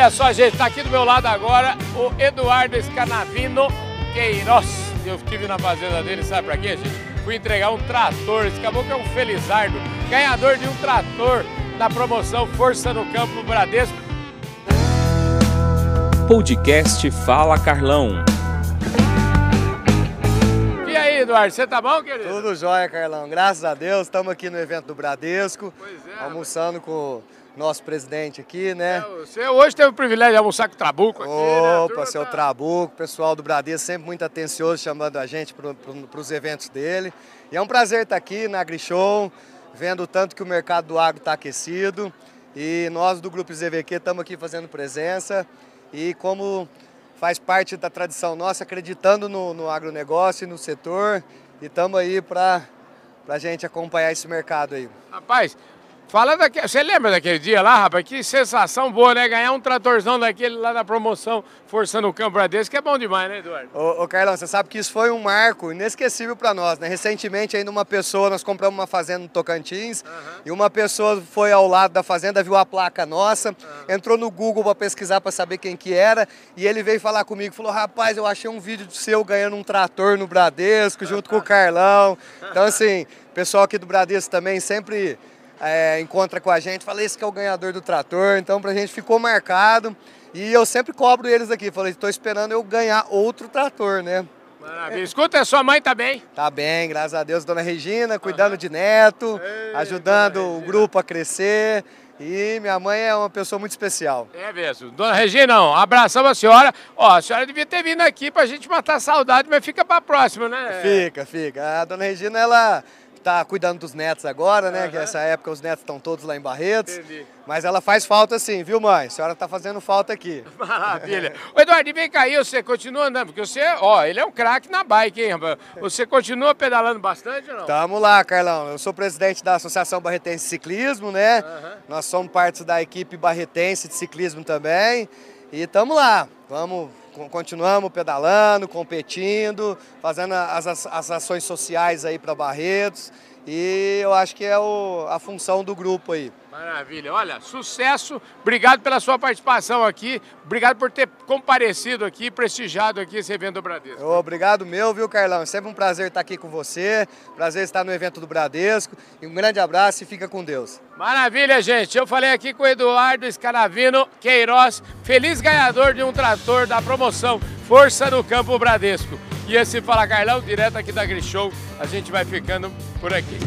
Olha só, gente, tá aqui do meu lado agora o Eduardo Scanavino Queiroz. Eu estive na fazenda dele, sabe pra quê, gente? Fui entregar um trator, esse caboclo é um felizardo, ganhador de um trator na promoção Força no Campo Bradesco. Podcast Fala Carlão. E aí, Eduardo, você tá bom, querido? Tudo jóia, Carlão. Graças a Deus, estamos aqui no evento do Bradesco, Pois é, almoçando com o nosso presidente aqui, né? É, Você hoje teve o privilégio de almoçar com o Trabuco aqui, né? Opa, turma seu tá- Trabuco, pessoal do Bradesco sempre muito atencioso chamando a gente para os eventos dele. E é um prazer estar aqui na AgriShow, vendo o tanto que o mercado do agro está aquecido. E nós do Grupo ZVQ estamos aqui fazendo presença. E como faz parte da tradição nossa, acreditando no, no agronegócio e no setor. E estamos aí para a gente acompanhar esse mercado aí. Rapaz, fala daquele. Você lembra daquele dia lá, rapaz? Que sensação boa, né? Ganhar um tratorzão daquele lá na promoção Forçando o Campo Bradesco, que é bom demais, né, Eduardo? Ô, ô, Carlão, você sabe que isso foi um marco inesquecível para nós, né? Recentemente, ainda uma pessoa, nós compramos uma fazenda no Tocantins, e uma pessoa foi ao lado da fazenda, viu a placa nossa, entrou no Google para pesquisar para saber quem que era, e ele veio falar comigo, falou, rapaz, eu achei um vídeo seu ganhando um trator no Bradesco, junto com o Carlão. Então, assim, o pessoal aqui do Bradesco também sempre é, encontra com a gente, fala, esse que é o ganhador do trator, então pra gente ficou marcado. E eu sempre cobro eles aqui, falei, estou esperando eu ganhar outro trator, né? Maravilha. Escuta, sua mãe tá bem? Tá bem, graças a Deus, dona Regina, cuidando de neto, Ei, ajudando o grupo a crescer. E minha mãe é uma pessoa muito especial. É mesmo. Dona Regina, um abração pra senhora. Ó, a senhora devia ter vindo aqui pra gente matar a saudade, mas fica pra próxima, né? Fica, fica. A dona Regina, ela tá cuidando dos netos agora, né? Que Aham. essa época os netos estão todos lá em Barretos. Entendi. Mas ela faz falta sim, viu, mãe? A senhora tá fazendo falta aqui. Maravilha. Ô, Eduardo, e vem cá aí, você continua andando, porque você, ó, ele é um craque na bike, hein, rapaz? Você continua pedalando bastante ou não? Tamo lá, Carlão. Eu sou presidente da Associação Barretense de Ciclismo, né? Aham. Nós somos parte da equipe barretense de ciclismo também. E tamo lá. Vamos, continuamos pedalando, competindo, fazendo as, as- ações sociais aí para Barretos. E eu acho que é o- a função do grupo aí. Maravilha. Olha, sucesso. Obrigado pela sua participação aqui. Obrigado por ter comparecido aqui, prestigiado aqui esse evento do Bradesco. Obrigado meu, viu, Carlão? É sempre um prazer estar aqui com você. Prazer estar no evento do Bradesco. E um grande abraço e fica com Deus. Maravilha, gente. Eu falei aqui com o Eduardo Scaravino Queiroz, feliz ganhador de um trator da promoção Força no Campo Bradesco. E esse Fala Carlão, direto aqui da Grishow, a gente vai ficando por aqui.